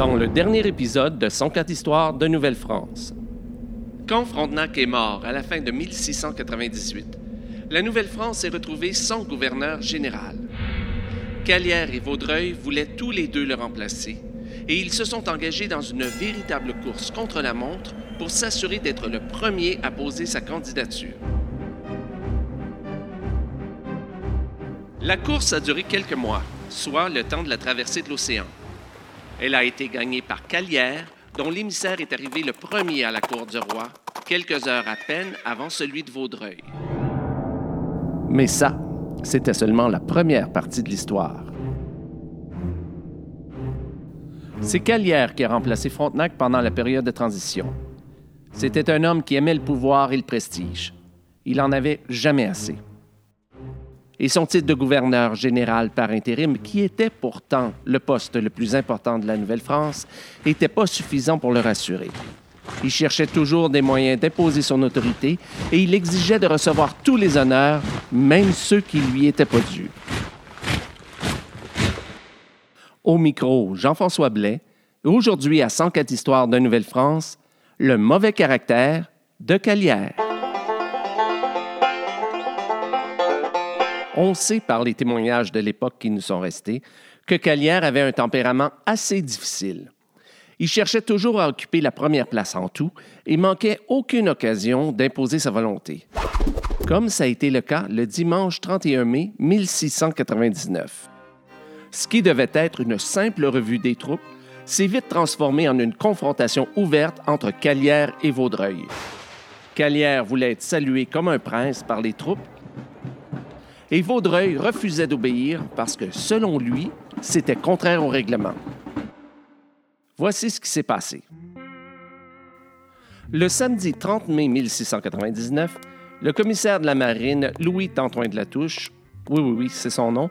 dans le dernier épisode de 104 histoires de Nouvelle-France. Quand Frontenac est mort à la fin de 1698, la Nouvelle-France est retrouvée sans gouverneur général. Calière et Vaudreuil voulaient tous les deux le remplacer, et ils se sont engagés dans une véritable course contre la montre pour s'assurer d'être le premier à poser sa candidature. La course a duré quelques mois, soit le temps de la traversée de l'océan. Elle a été gagnée par Calière, dont l'émissaire est arrivé le premier à la cour du roi, quelques heures à peine avant celui de Vaudreuil. Mais ça, c'était seulement la première partie de l'histoire. C'est Calière qui a remplacé Frontenac pendant la période de transition. C'était un homme qui aimait le pouvoir et le prestige. Il en avait jamais assez et son titre de gouverneur général par intérim, qui était pourtant le poste le plus important de la Nouvelle-France, n'était pas suffisant pour le rassurer. Il cherchait toujours des moyens d'imposer son autorité et il exigeait de recevoir tous les honneurs, même ceux qui lui étaient pas dus. Au micro, Jean-François Blais, aujourd'hui à 104 histoires de Nouvelle-France, le mauvais caractère de Calière. On sait par les témoignages de l'époque qui nous sont restés que Calière avait un tempérament assez difficile. Il cherchait toujours à occuper la première place en tout et manquait aucune occasion d'imposer sa volonté. Comme ça a été le cas le dimanche 31 mai 1699. Ce qui devait être une simple revue des troupes s'est vite transformé en une confrontation ouverte entre Calière et Vaudreuil. Calière voulait être salué comme un prince par les troupes et Vaudreuil refusait d'obéir parce que, selon lui, c'était contraire au règlement. Voici ce qui s'est passé. Le samedi 30 mai 1699, le commissaire de la marine, Louis Tantoin de la Touche, oui, oui, oui, c'est son nom,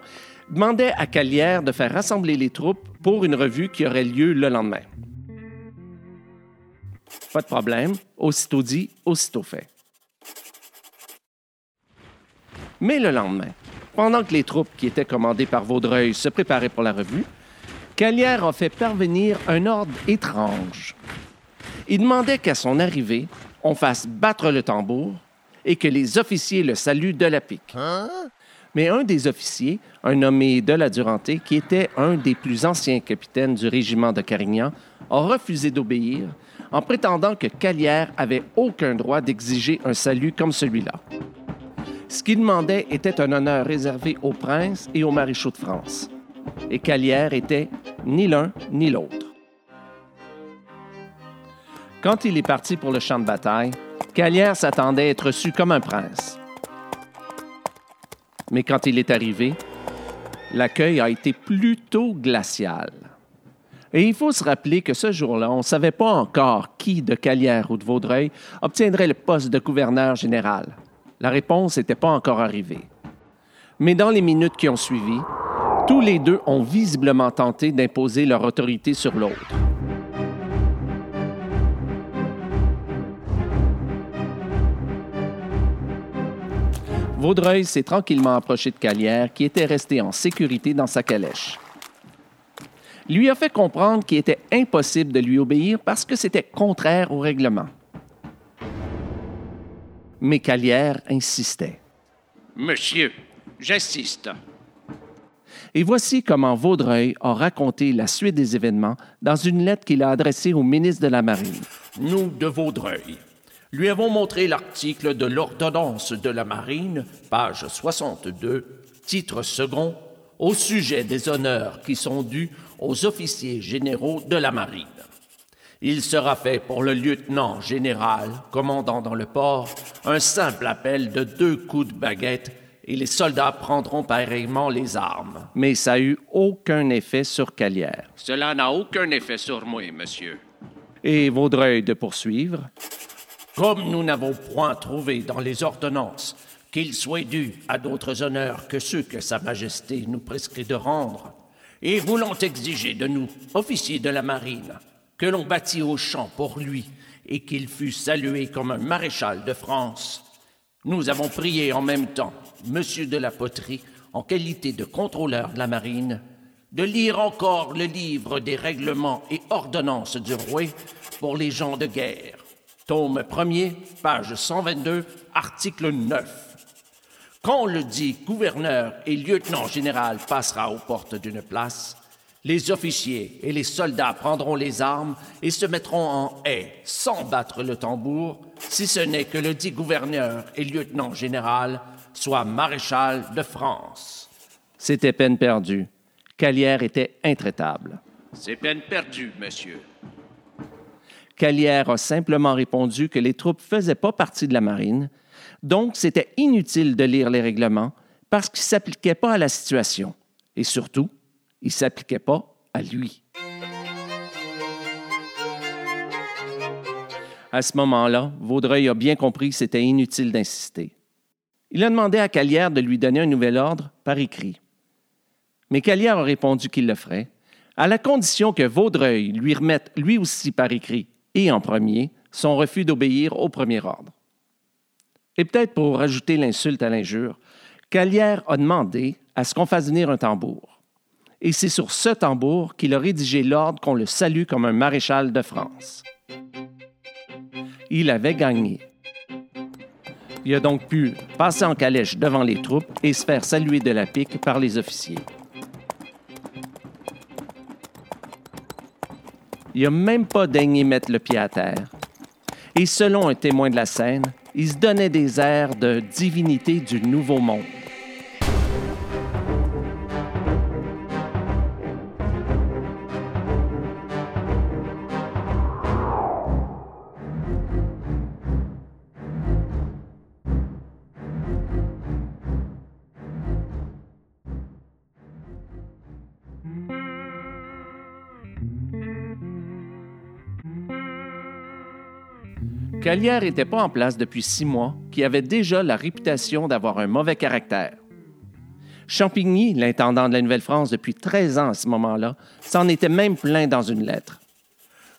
demandait à Calière de faire rassembler les troupes pour une revue qui aurait lieu le lendemain. Pas de problème, aussitôt dit, aussitôt fait. Mais le lendemain, pendant que les troupes qui étaient commandées par Vaudreuil se préparaient pour la revue, Calière a fait parvenir un ordre étrange. Il demandait qu'à son arrivée, on fasse battre le tambour et que les officiers le saluent de la pique. Mais un des officiers, un nommé de la Duranté, qui était un des plus anciens capitaines du régiment de Carignan, a refusé d'obéir en prétendant que Calière avait aucun droit d'exiger un salut comme celui-là. Ce qu'il demandait était un honneur réservé aux princes et aux maréchaux de France. Et Calière était ni l'un ni l'autre. Quand il est parti pour le champ de bataille, Calière s'attendait à être reçu comme un prince. Mais quand il est arrivé, l'accueil a été plutôt glacial. Et il faut se rappeler que ce jour-là, on ne savait pas encore qui de Calière ou de Vaudreuil obtiendrait le poste de gouverneur général. La réponse n'était pas encore arrivée. Mais dans les minutes qui ont suivi, tous les deux ont visiblement tenté d'imposer leur autorité sur l'autre. Vaudreuil s'est tranquillement approché de Calière, qui était resté en sécurité dans sa calèche. Lui a fait comprendre qu'il était impossible de lui obéir parce que c'était contraire au règlement mais Calière insistait. Monsieur, j'insiste. Et voici comment Vaudreuil a raconté la suite des événements dans une lettre qu'il a adressée au ministre de la Marine. Nous, de Vaudreuil, lui avons montré l'article de l'ordonnance de la Marine, page 62, titre second, au sujet des honneurs qui sont dus aux officiers généraux de la Marine. Il sera fait pour le lieutenant général, commandant dans le port, un simple appel de deux coups de baguette et les soldats prendront pareillement les armes. Mais ça n'a eu aucun effet sur Calière. Cela n'a aucun effet sur moi, monsieur. Et Vaudreuil de poursuivre? Comme nous n'avons point trouvé dans les ordonnances qu'il soit dû à d'autres honneurs que ceux que Sa Majesté nous prescrit de rendre, et voulant exiger de nous, officiers de la marine, que l'on bâtit au champ pour lui et qu'il fût salué comme un maréchal de France, nous avons prié en même temps Monsieur de la Poterie, en qualité de contrôleur de la marine, de lire encore le livre des règlements et ordonnances du roi pour les gens de guerre. Tome 1er, page 122, article 9. Quand le dit gouverneur et lieutenant général passera aux portes d'une place, les officiers et les soldats prendront les armes et se mettront en haie sans battre le tambour, si ce n'est que le dit gouverneur et lieutenant général soit maréchal de France. C'était peine perdue. Calière était intraitable. C'est peine perdue, monsieur. Calière a simplement répondu que les troupes ne faisaient pas partie de la marine, donc c'était inutile de lire les règlements parce qu'ils ne s'appliquaient pas à la situation. Et surtout, ils ne s'appliquaient pas à lui. À ce moment-là, Vaudreuil a bien compris que c'était inutile d'insister. Il a demandé à Calière de lui donner un nouvel ordre par écrit. Mais Calière a répondu qu'il le ferait, à la condition que Vaudreuil lui remette lui aussi par écrit et en premier son refus d'obéir au premier ordre. Et peut-être pour rajouter l'insulte à l'injure, Calière a demandé à ce qu'on fasse venir un tambour. Et c'est sur ce tambour qu'il a rédigé l'ordre qu'on le salue comme un maréchal de France. Il avait gagné. Il a donc pu passer en calèche devant les troupes et se faire saluer de la pique par les officiers. Il n'a même pas daigné mettre le pied à terre. Et selon un témoin de la scène, il se donnait des airs de divinité du Nouveau Monde. Calière n'était pas en place depuis six mois, qui avait déjà la réputation d'avoir un mauvais caractère. Champigny, l'intendant de la Nouvelle-France depuis 13 ans à ce moment-là, s'en était même plaint dans une lettre.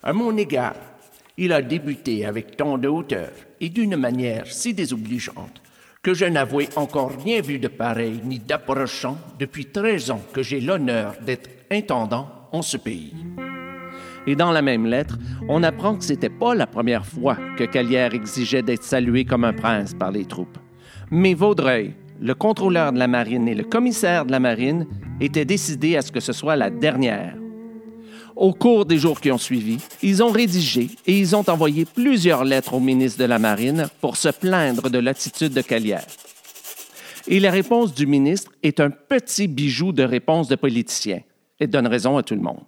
À mon égard, il a débuté avec tant de hauteur et d'une manière si désobligeante que je n'avais encore rien vu de pareil ni d'approchant depuis 13 ans que j'ai l'honneur d'être intendant en ce pays. Et dans la même lettre, on apprend que c'était pas la première fois que Calière exigeait d'être salué comme un prince par les troupes. Mais Vaudreuil, le contrôleur de la marine et le commissaire de la marine étaient décidés à ce que ce soit la dernière. Au cours des jours qui ont suivi, ils ont rédigé et ils ont envoyé plusieurs lettres au ministre de la Marine pour se plaindre de l'attitude de Calière. Et la réponse du ministre est un petit bijou de réponse de politicien et donne raison à tout le monde.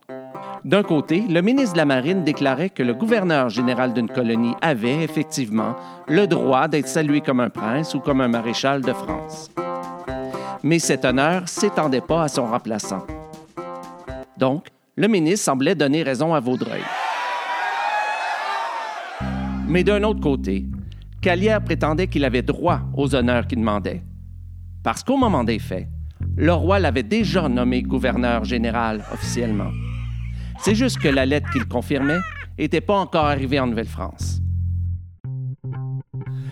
D'un côté, le ministre de la Marine déclarait que le gouverneur général d'une colonie avait, effectivement, le droit d'être salué comme un prince ou comme un maréchal de France. Mais cet honneur s'étendait pas à son remplaçant. Donc, le ministre semblait donner raison à Vaudreuil. Mais d'un autre côté, Calière prétendait qu'il avait droit aux honneurs qu'il demandait. Parce qu'au moment des faits, le roi l'avait déjà nommé gouverneur général officiellement. C'est juste que la lettre qu'il confirmait n'était pas encore arrivée en Nouvelle-France.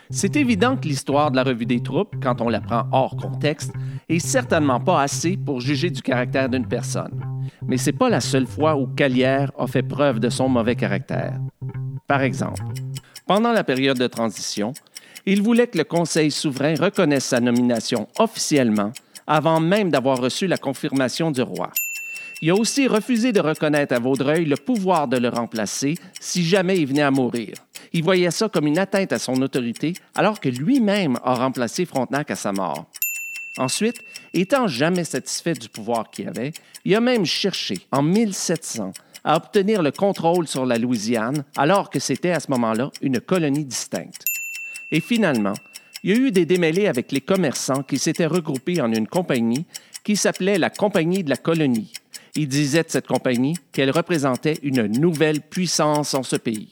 C'est évident que l'histoire de la revue des troupes, quand on la prend hors contexte, est certainement pas assez pour juger du caractère d'une personne. Mais c'est pas la seule fois où Calière a fait preuve de son mauvais caractère. Par exemple, pendant la période de transition, il voulait que le Conseil souverain reconnaisse sa nomination officiellement avant même d'avoir reçu la confirmation du roi. Il a aussi refusé de reconnaître à Vaudreuil le pouvoir de le remplacer si jamais il venait à mourir. Il voyait ça comme une atteinte à son autorité, alors que lui-même a remplacé Frontenac à sa mort. Ensuite, étant jamais satisfait du pouvoir qu'il avait, il a même cherché, en 1700, à obtenir le contrôle sur la Louisiane, alors que c'était à ce moment-là une colonie distincte. Et finalement, il y a eu des démêlés avec les commerçants qui s'étaient regroupés en une compagnie qui s'appelait la Compagnie de la Colonie, il disait de cette compagnie qu'elle représentait une nouvelle puissance en ce pays.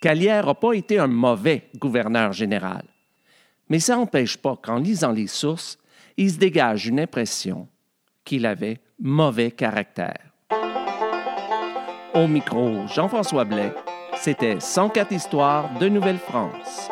Calière n'a pas été un mauvais gouverneur général, mais ça n'empêche pas qu'en lisant les sources, il se dégage une impression qu'il avait mauvais caractère. Au micro, Jean-François Blais, c'était 104 histoires de Nouvelle-France.